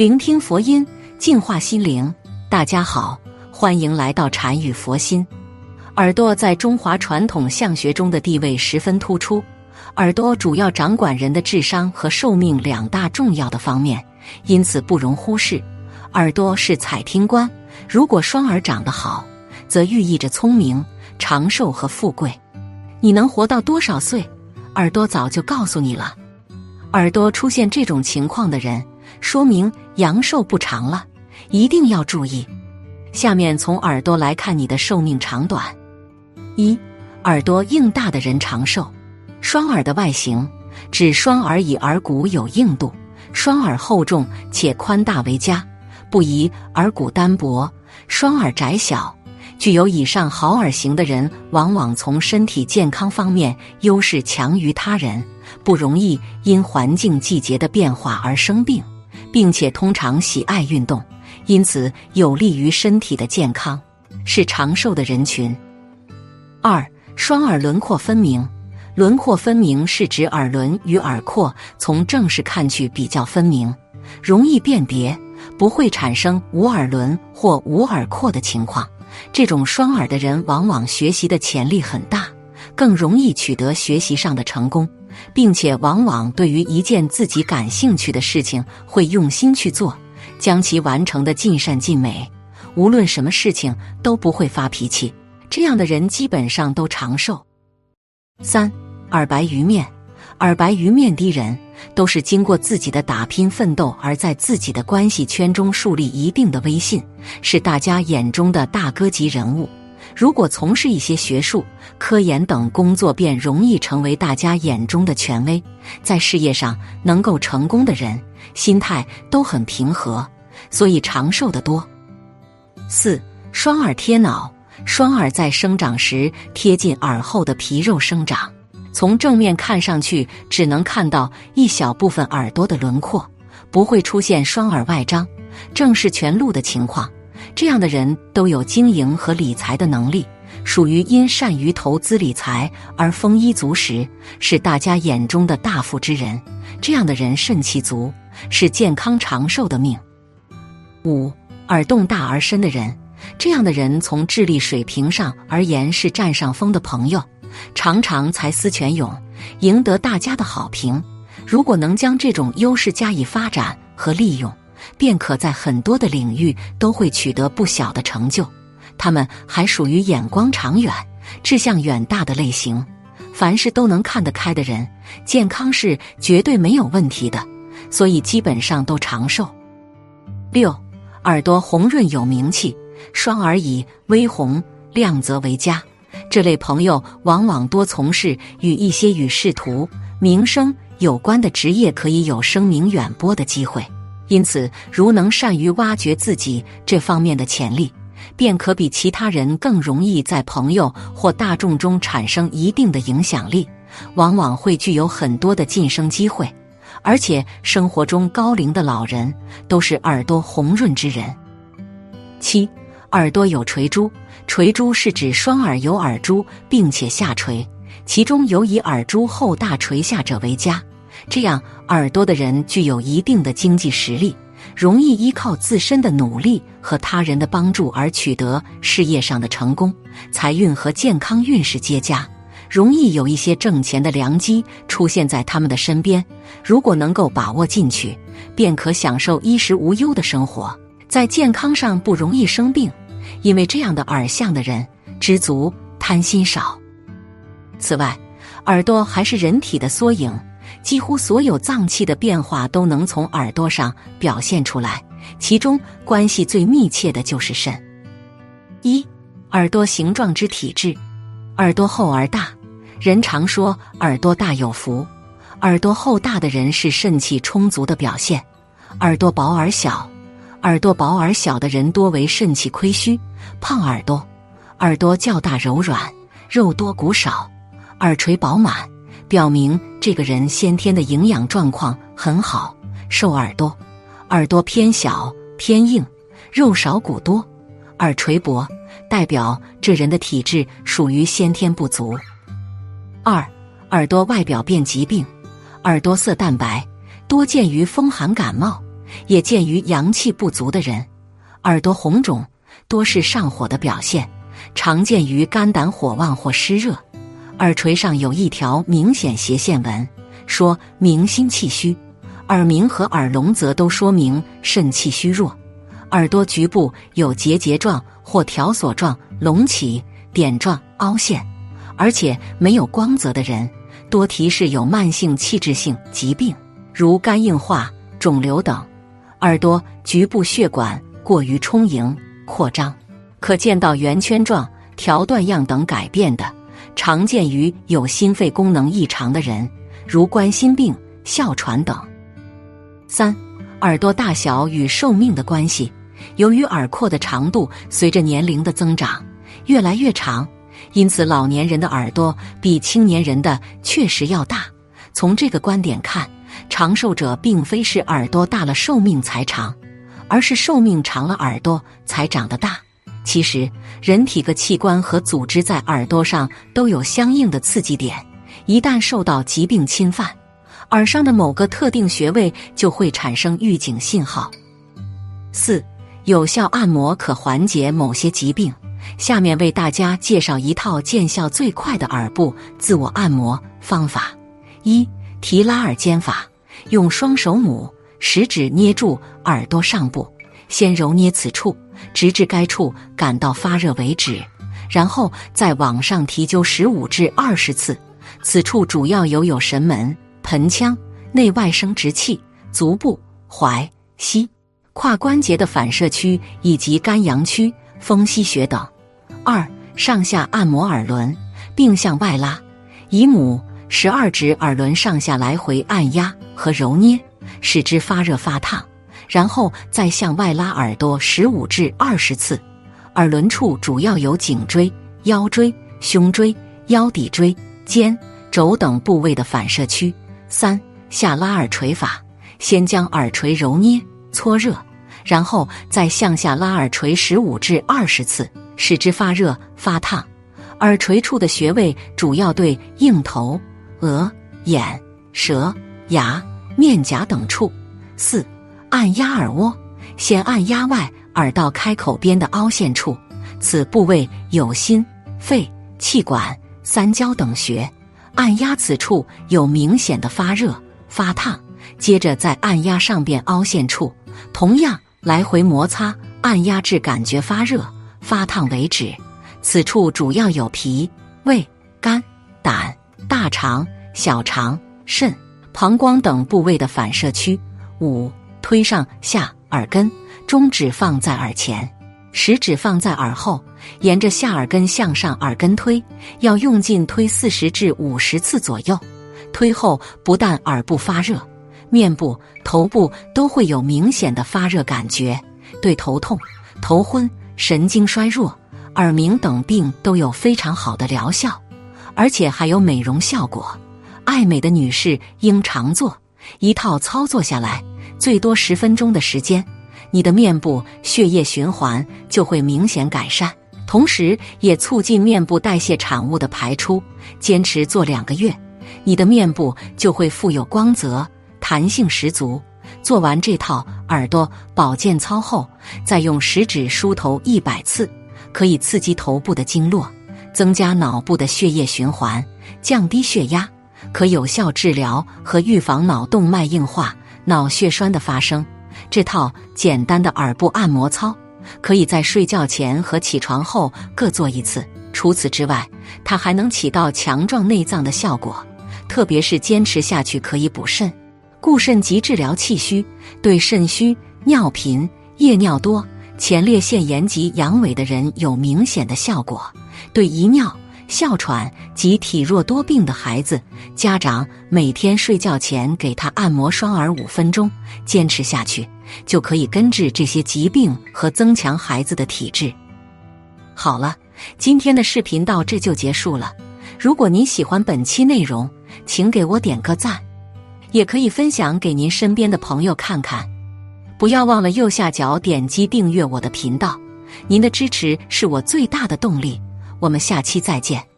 聆听佛音，净化心灵。大家好，欢迎来到禅语佛心。耳朵在中华传统相学中的地位十分突出，耳朵主要掌管人的智商和寿命两大重要的方面，因此不容忽视。耳朵是采听官，如果双耳长得好，则寓意着聪明、长寿和富贵。你能活到多少岁？耳朵早就告诉你了。耳朵出现这种情况的人，说明阳寿不长了，一定要注意。下面从耳朵来看你的寿命长短。一、耳朵硬大的人长寿。双耳的外形指双耳以耳骨有硬度，双耳厚重且宽大为佳，不宜耳骨单薄、双耳窄小。具有以上好耳型的人，往往从身体健康方面优势强于他人，不容易因环境季节的变化而生病，并且通常喜爱运动，因此有利于身体的健康，是长寿的人群。二、双耳轮廓分明。轮廓分明是指耳轮与耳廓从正视看去比较分明，容易辨别，不会产生无耳轮或无耳廓的情况。这种双耳的人，往往学习的潜力很大，更容易取得学习上的成功，并且往往对于一件自己感兴趣的事情会用心去做，将其完成的尽善尽美。无论什么事情都不会发脾气，这样的人基本上都长寿。三耳白鱼面，耳白鱼面的人都是经过自己的打拼奋斗，而在自己的关系圈中树立一定的威信。是大家眼中的大哥级人物。如果从事一些学术、科研等工作，便容易成为大家眼中的权威。在事业上能够成功的人，心态都很平和，所以长寿的多。四双耳贴脑，双耳在生长时贴近耳后的皮肉生长，从正面看上去只能看到一小部分耳朵的轮廓，不会出现双耳外张。正是全露的情况，这样的人都有经营和理财的能力，属于因善于投资理财而丰衣足食，是大家眼中的大富之人。这样的人肾气足，是健康长寿的命。五耳洞大而深的人，这样的人从智力水平上而言是占上风的朋友，常常才思泉涌，赢得大家的好评。如果能将这种优势加以发展和利用。便可在很多的领域都会取得不小的成就。他们还属于眼光长远、志向远大的类型，凡事都能看得开的人，健康是绝对没有问题的，所以基本上都长寿。六，耳朵红润有名气，双耳以微红亮泽为佳。这类朋友往往多从事与一些与仕途、名声有关的职业，可以有声名远播的机会。因此，如能善于挖掘自己这方面的潜力，便可比其他人更容易在朋友或大众中产生一定的影响力，往往会具有很多的晋升机会。而且，生活中高龄的老人都是耳朵红润之人。七，耳朵有垂珠，垂珠是指双耳有耳珠，并且下垂，其中有以耳珠厚大垂下者为佳。这样，耳朵的人具有一定的经济实力，容易依靠自身的努力和他人的帮助而取得事业上的成功，财运和健康运势皆佳，容易有一些挣钱的良机出现在他们的身边。如果能够把握进去，便可享受衣食无忧的生活，在健康上不容易生病，因为这样的耳相的人知足、贪心少。此外，耳朵还是人体的缩影。几乎所有脏器的变化都能从耳朵上表现出来，其中关系最密切的就是肾。一、耳朵形状之体质，耳朵厚而大，人常说耳朵大有福，耳朵厚大的人是肾气充足的表现；耳朵薄而小，耳朵薄而小的人多为肾气亏虚，胖耳朵；耳朵较大柔软，肉多骨少，耳垂饱满。表明这个人先天的营养状况很好，瘦耳朵，耳朵偏小偏硬，肉少骨多，耳垂薄，代表这人的体质属于先天不足。二，耳朵外表变疾病，耳朵色淡白，多见于风寒感冒，也见于阳气不足的人。耳朵红肿多是上火的表现，常见于肝胆火旺或湿热。耳垂上有一条明显斜线纹，说明心气虚；耳鸣和耳聋则都说明肾气虚弱。耳朵局部有结节状或条索状隆起、点状凹陷，而且没有光泽的人，多提示有慢性器质性疾病，如肝硬化、肿瘤等。耳朵局部血管过于充盈、扩张，可见到圆圈状、条段样等改变的。常见于有心肺功能异常的人，如冠心病、哮喘等。三、耳朵大小与寿命的关系。由于耳廓的长度随着年龄的增长越来越长，因此老年人的耳朵比青年人的确实要大。从这个观点看，长寿者并非是耳朵大了寿命才长，而是寿命长了耳朵才长得大。其实，人体各器官和组织在耳朵上都有相应的刺激点，一旦受到疾病侵犯，耳上的某个特定穴位就会产生预警信号。四、有效按摩可缓解某些疾病。下面为大家介绍一套见效最快的耳部自我按摩方法：一、提拉耳尖法，用双手拇、食指捏住耳朵上部，先揉捏此处。直至该处感到发热为止，然后再往上提灸十五至二十次。此处主要有有神门、盆腔、内外生殖器、足部、踝、膝、胯关节的反射区以及肝阳区、风息穴等。二、上下按摩耳轮，并向外拉，以拇、十二指耳轮上下来回按压和揉捏，使之发热发烫。然后再向外拉耳朵十五至二十次，耳轮处主要有颈椎、腰椎、胸椎、腰底椎、肩、肘等部位的反射区。三下拉耳垂法，先将耳垂揉捏搓热，然后再向下拉耳垂十五至二十次，使之发热发烫。耳垂处的穴位主要对应头、额、眼、舌、牙、面颊等处。四。按压耳蜗，先按压外耳道开口边的凹陷处，此部位有心、肺、气管、三焦等穴。按压此处有明显的发热、发烫，接着再按压上边凹陷处，同样来回摩擦，按压至感觉发热、发烫为止。此处主要有脾、胃、肝、胆、大肠、小肠、肾、膀胱等部位的反射区。五。推上下耳根，中指放在耳前，食指放在耳后，沿着下耳根向上耳根推，要用劲推四十至五十次左右。推后不但耳部发热，面部、头部都会有明显的发热感觉，对头痛、头昏、神经衰弱、耳鸣等病都有非常好的疗效，而且还有美容效果。爱美的女士应常做，一套操作下来。最多十分钟的时间，你的面部血液循环就会明显改善，同时也促进面部代谢产物的排出。坚持做两个月，你的面部就会富有光泽、弹性十足。做完这套耳朵保健操后，再用食指梳头一百次，可以刺激头部的经络，增加脑部的血液循环，降低血压，可有效治疗和预防脑动脉硬化。脑血栓的发生，这套简单的耳部按摩操，可以在睡觉前和起床后各做一次。除此之外，它还能起到强壮内脏的效果，特别是坚持下去可以补肾、固肾及治疗气虚，对肾虚、尿频、夜尿多、前列腺炎及阳痿的人有明显的效果，对遗尿。哮喘及体弱多病的孩子，家长每天睡觉前给他按摩双耳五分钟，坚持下去就可以根治这些疾病和增强孩子的体质。好了，今天的视频到这就结束了。如果您喜欢本期内容，请给我点个赞，也可以分享给您身边的朋友看看。不要忘了右下角点击订阅我的频道，您的支持是我最大的动力。我们下期再见。